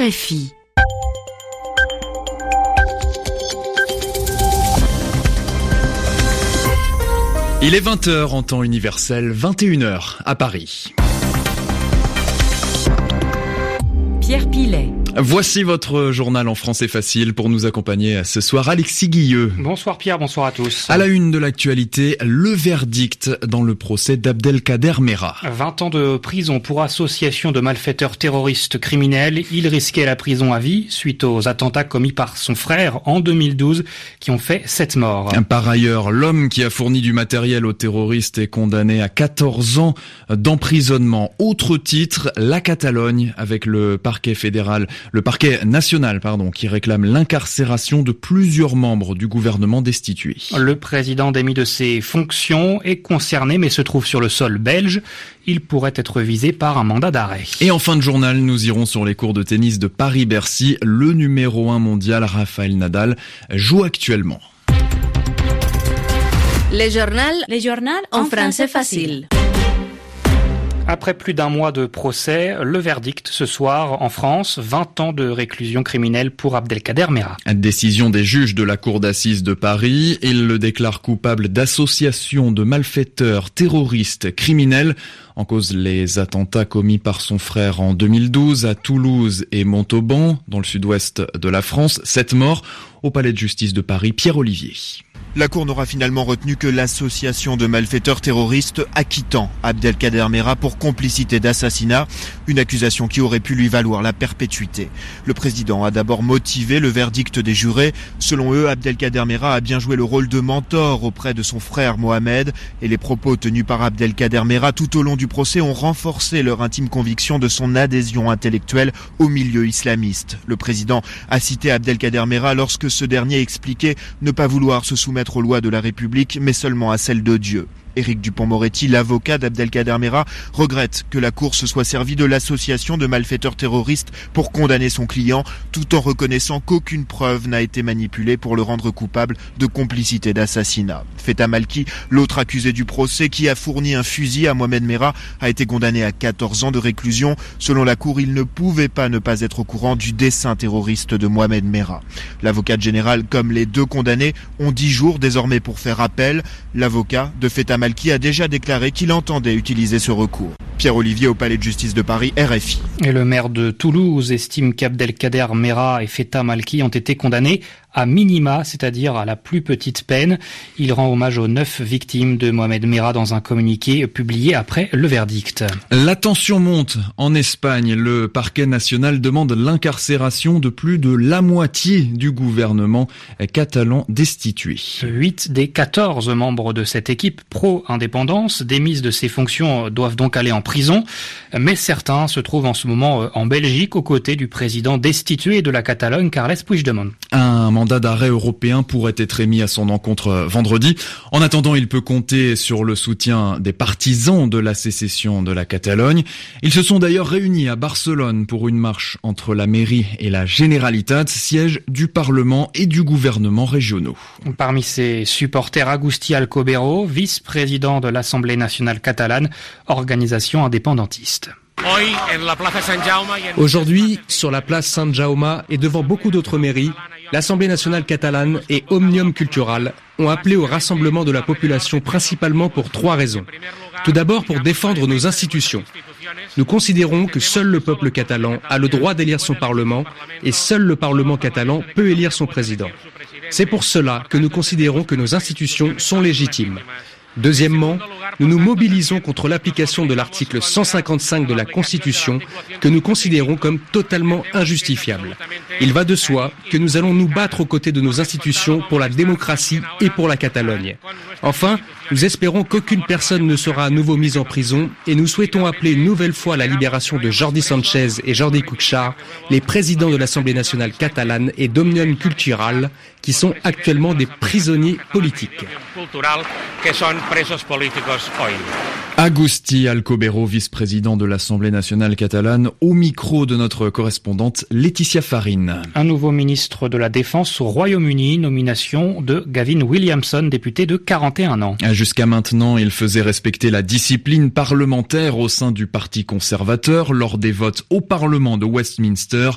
RFI. Il est 20h en temps universel, 21h à Paris. Pierre Pilet. Voici votre journal en français facile pour nous accompagner ce soir. Alexis Guilleux. Bonsoir Pierre, bonsoir à tous. À la une de l'actualité, le verdict dans le procès d'Abdelkader Mera. 20 ans de prison pour association de malfaiteurs terroristes criminels. Il risquait la prison à vie suite aux attentats commis par son frère en 2012 qui ont fait 7 morts. Par ailleurs, l'homme qui a fourni du matériel aux terroristes est condamné à 14 ans d'emprisonnement. Autre titre, la Catalogne avec le parquet fédéral le parquet national, pardon, qui réclame l'incarcération de plusieurs membres du gouvernement destitué. Le président démis de ses fonctions est concerné mais se trouve sur le sol belge. Il pourrait être visé par un mandat d'arrêt. Et en fin de journal, nous irons sur les cours de tennis de Paris-Bercy. Le numéro 1 mondial, Rafael Nadal, joue actuellement. Les journaux, les journaux en français facile. Après plus d'un mois de procès, le verdict ce soir en France, 20 ans de réclusion criminelle pour Abdelkader Mera. Décision des juges de la cour d'assises de Paris. Il le déclare coupable d'association de malfaiteurs terroristes criminels. En cause les attentats commis par son frère en 2012 à Toulouse et Montauban, dans le sud-ouest de la France. Sept morts au palais de justice de Paris. Pierre Olivier. La Cour n'aura finalement retenu que l'association de malfaiteurs terroristes acquittant Abdelkader Mera pour complicité d'assassinat, une accusation qui aurait pu lui valoir la perpétuité. Le président a d'abord motivé le verdict des jurés. Selon eux, Abdelkader Mera a bien joué le rôle de mentor auprès de son frère Mohamed et les propos tenus par Abdelkader Mera tout au long du procès ont renforcé leur intime conviction de son adhésion intellectuelle au milieu islamiste. Le président a cité Abdelkader Mera lorsque ce dernier expliquait ne pas vouloir se soumettre aux lois de la République, mais seulement à celles de Dieu. Éric Dupont-Moretti, l'avocat d'Abdelkader Mera, regrette que la Cour se soit servie de l'association de malfaiteurs terroristes pour condamner son client, tout en reconnaissant qu'aucune preuve n'a été manipulée pour le rendre coupable de complicité d'assassinat. Feta Malki, l'autre accusé du procès qui a fourni un fusil à Mohamed Mera, a été condamné à 14 ans de réclusion. Selon la Cour, il ne pouvait pas ne pas être au courant du dessin terroriste de Mohamed Mera. L'avocate générale, comme les deux condamnés, ont 10 jours désormais pour faire appel. L'avocat de Feta Malki a déjà déclaré qu'il entendait utiliser ce recours. Pierre-Olivier au Palais de justice de Paris, RFI. Et le maire de Toulouse estime qu'Abdelkader Mera et Feta Malki ont été condamnés à minima, c'est-à-dire à la plus petite peine. Il rend hommage aux neuf victimes de Mohamed Merah dans un communiqué publié après le verdict. La tension monte en Espagne. Le parquet national demande l'incarcération de plus de la moitié du gouvernement catalan destitué. Huit des 14 membres de cette équipe pro-indépendance démise de ses fonctions doivent donc aller en prison, mais certains se trouvent en ce moment en Belgique aux côtés du président destitué de la Catalogne, Carles Puigdemont. Un mandat d'arrêt européen pourrait être émis à son encontre vendredi. En attendant, il peut compter sur le soutien des partisans de la sécession de la Catalogne. Ils se sont d'ailleurs réunis à Barcelone pour une marche entre la mairie et la Generalitat, siège du Parlement et du gouvernement régionaux. Parmi ses supporters, Agustí Alcobero, vice-président de l'Assemblée nationale catalane, organisation indépendantiste. Aujourd'hui, sur la place San Jaume et devant beaucoup d'autres mairies, l'Assemblée nationale catalane et Omnium Cultural ont appelé au rassemblement de la population principalement pour trois raisons. Tout d'abord pour défendre nos institutions. Nous considérons que seul le peuple catalan a le droit d'élire son Parlement et seul le Parlement catalan peut élire son président. C'est pour cela que nous considérons que nos institutions sont légitimes. Deuxièmement, nous nous mobilisons contre l'application de l'article 155 de la Constitution que nous considérons comme totalement injustifiable. Il va de soi que nous allons nous battre aux côtés de nos institutions pour la démocratie et pour la Catalogne. Enfin, nous espérons qu'aucune personne ne sera à nouveau mise en prison et nous souhaitons appeler une nouvelle fois la libération de Jordi Sanchez et Jordi Cuixart, les présidents de l'Assemblée nationale catalane et d'Omnium Cultural, qui sont actuellement des prisonniers politiques. Agustí Alcobero, vice-président de l'Assemblée nationale catalane, au micro de notre correspondante Laetitia Farine. Un nouveau ministre de la Défense au Royaume-Uni, nomination de Gavin Williamson, député de 41 ans. Jusqu'à maintenant, il faisait respecter la discipline parlementaire au sein du Parti conservateur lors des votes au Parlement de Westminster.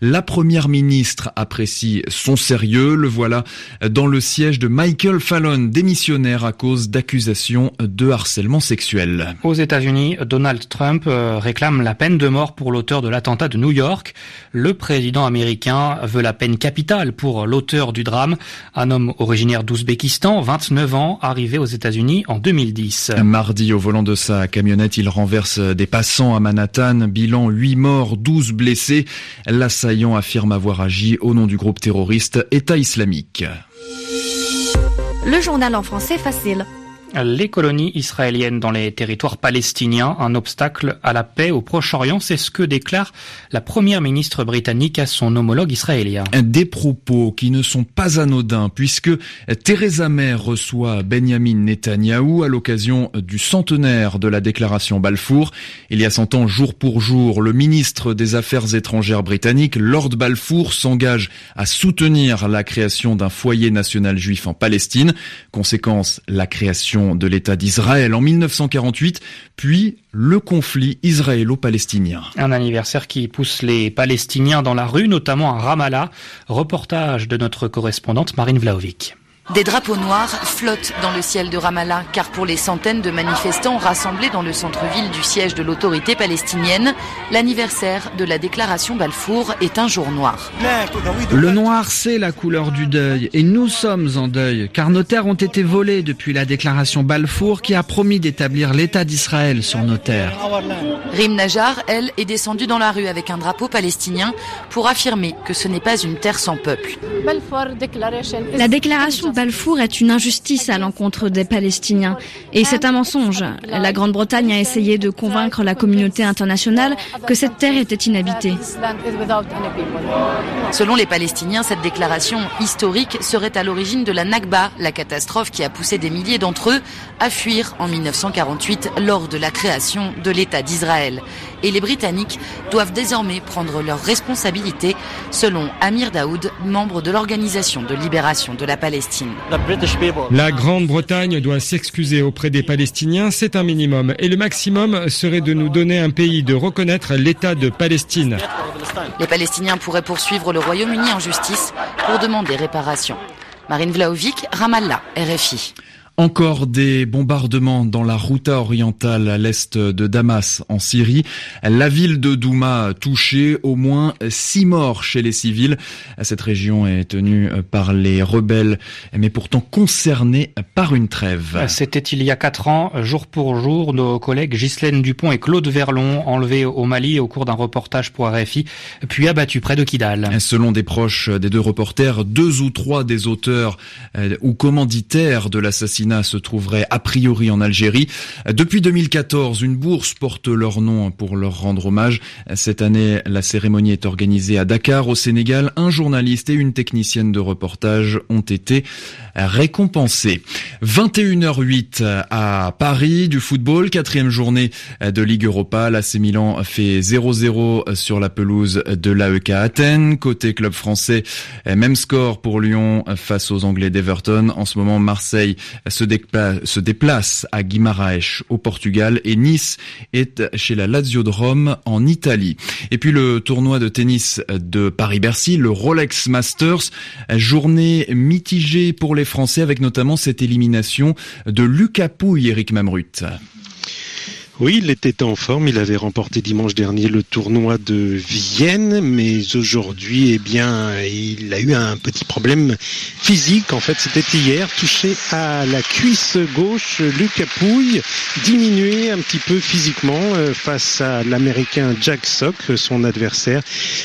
La première ministre apprécie son sérieux. Le voilà dans le siège de Michael Fallon, démissionnaire à cause d'accusations de harcèlement sexuel. Aux États-Unis, Donald Trump euh, réclame la peine de mort pour l'auteur de l'attentat de New York. Le président américain veut la peine capitale pour l'auteur du drame, un homme originaire d'Ouzbékistan, 29 ans, arrivé aux États-Unis en 2010. Mardi, au volant de sa camionnette, il renverse des passants à Manhattan. Bilan 8 morts, 12 blessés. L'assaillant affirme avoir agi au nom du groupe terroriste État islamique. Le journal en français facile les colonies israéliennes dans les territoires palestiniens, un obstacle à la paix au Proche-Orient, c'est ce que déclare la première ministre britannique à son homologue israélien. Des propos qui ne sont pas anodins puisque Theresa May reçoit Benjamin Netanyahou à l'occasion du centenaire de la déclaration Balfour. Il y a 100 ans, jour pour jour, le ministre des Affaires étrangères britannique, Lord Balfour, s'engage à soutenir la création d'un foyer national juif en Palestine. Conséquence, la création de l'État d'Israël en 1948, puis le conflit israélo-palestinien. Un anniversaire qui pousse les Palestiniens dans la rue, notamment à Ramallah. Reportage de notre correspondante Marine Vlaovic. Des drapeaux noirs flottent dans le ciel de Ramallah, car pour les centaines de manifestants rassemblés dans le centre-ville du siège de l'autorité palestinienne, l'anniversaire de la déclaration Balfour est un jour noir. Le noir, c'est la couleur du deuil, et nous sommes en deuil, car nos terres ont été volées depuis la déclaration Balfour qui a promis d'établir l'État d'Israël sur nos terres. Rim Najar, elle, est descendue dans la rue avec un drapeau palestinien pour affirmer que ce n'est pas une terre sans peuple. La déclaration Balfour est une injustice à l'encontre des Palestiniens. Et c'est un mensonge. La Grande-Bretagne a essayé de convaincre la communauté internationale que cette terre était inhabitée. Selon les Palestiniens, cette déclaration historique serait à l'origine de la Nakba, la catastrophe qui a poussé des milliers d'entre eux à fuir en 1948 lors de la création de l'État d'Israël. Et les Britanniques doivent désormais prendre leurs responsabilités, selon Amir Daoud, membre de l'Organisation de libération de la Palestine. La Grande-Bretagne doit s'excuser auprès des Palestiniens, c'est un minimum. Et le maximum serait de nous donner un pays, de reconnaître l'État de Palestine. Les Palestiniens pourraient poursuivre le Royaume-Uni en justice pour demander réparation. Marine Vlaovic, Ramallah, RFI. Encore des bombardements dans la Routa orientale à l'est de Damas en Syrie. La ville de Douma touchée, au moins six morts chez les civils. Cette région est tenue par les rebelles, mais pourtant concernée par une trêve. C'était il y a quatre ans, jour pour jour, nos collègues Ghislaine Dupont et Claude Verlon enlevés au Mali au cours d'un reportage pour RFI, puis abattus près de Kidal. Selon des proches des deux reporters, deux ou trois des auteurs euh, ou commanditaires de l'assassinat se trouverait a priori en Algérie. Depuis 2014, une bourse porte leur nom pour leur rendre hommage. Cette année, la cérémonie est organisée à Dakar, au Sénégal. Un journaliste et une technicienne de reportage ont été récompensés. 21h08 à Paris, du football, quatrième journée de Ligue Europa. L'AC Milan fait 0-0 sur la pelouse de l'AEK Athènes. Côté club français, même score pour Lyon face aux Anglais d'Everton. En ce moment, Marseille se, déplace, à Guimaraes au Portugal et Nice est chez la Lazio de Rome en Italie. Et puis le tournoi de tennis de Paris-Bercy, le Rolex Masters, journée mitigée pour les Français avec notamment cette élimination de Lucas Pouille, Eric Mamrut. Oui, il était en forme. Il avait remporté dimanche dernier le tournoi de Vienne, mais aujourd'hui, eh bien, il a eu un petit problème physique. En fait, c'était hier, touché à la cuisse gauche. Luc Pouille, diminué un petit peu physiquement euh, face à l'Américain Jack Sock, son adversaire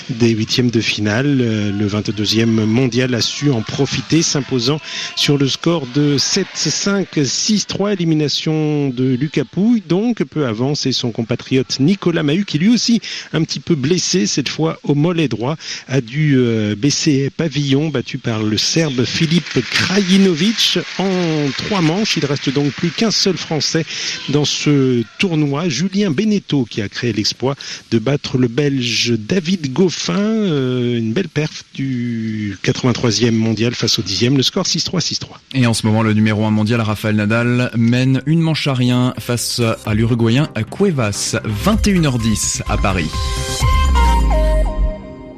des huitièmes de finale. Euh, le 22e mondial a su en profiter, s'imposant sur le score de 7-5, 6-3, élimination de Luc Pouille. Donc, peu peu avance et son compatriote Nicolas Mahut, qui lui aussi un petit peu blessé, cette fois au mollet droit, a dû euh, baisser pavillon, battu par le Serbe Philippe Krajinovic en trois manches. Il reste donc plus qu'un seul Français dans ce tournoi, Julien Beneteau, qui a créé l'exploit de battre le Belge David Goffin, euh, une belle perf du 83e mondial face au 10e, le score 6-3, 6-3. Et en ce moment, le numéro 1 mondial, Rafael Nadal, mène une manche à rien face à l'Uruguayen Cuevas, 21h10 à Paris.